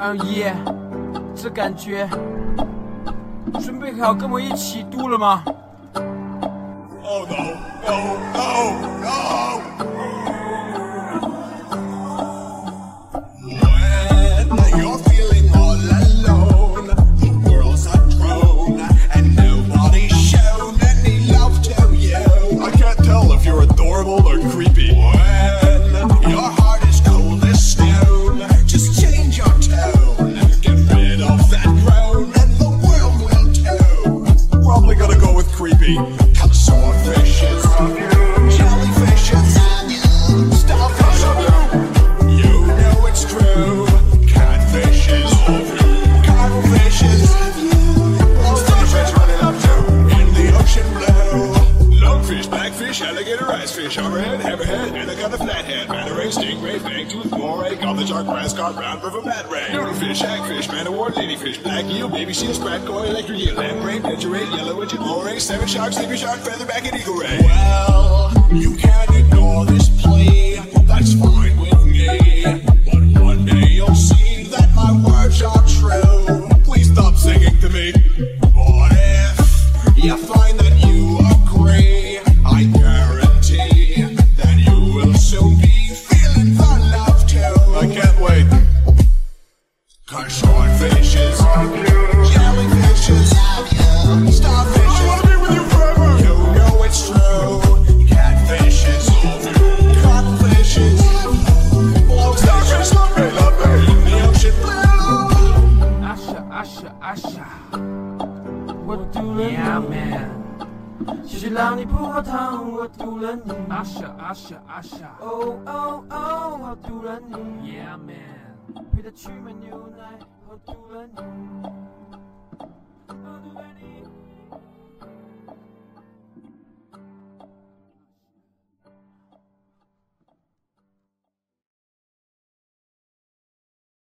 二一，这感觉，准备好跟我一起读了吗？Oh no, Oh no, no! Go alligator, icefish, hammerhead, hammerhead, anaconda, flathead, manta ray, stingray, fangtooth, moray, goblin shark, grass carp, round river, bat ray, noodlefish, hagfish, man award, ladyfish, black eel, baby seal, scrap koi, electric eel, lamprey, ray, yellow witchet, moray, seven shark, sleepy shark, featherback, and eagle ray. Well, you can't ignore this plea. That's fine with me. But one day you'll see that my words are true. Please stop singing to me. But if you 阿霞阿霞我丢了你。阿 man 谢谢让你不喝汤我丢了你。阿霞阿霞阿霞哦哦哦我丢了你。阿 man 陪他去买牛奶我丢了你。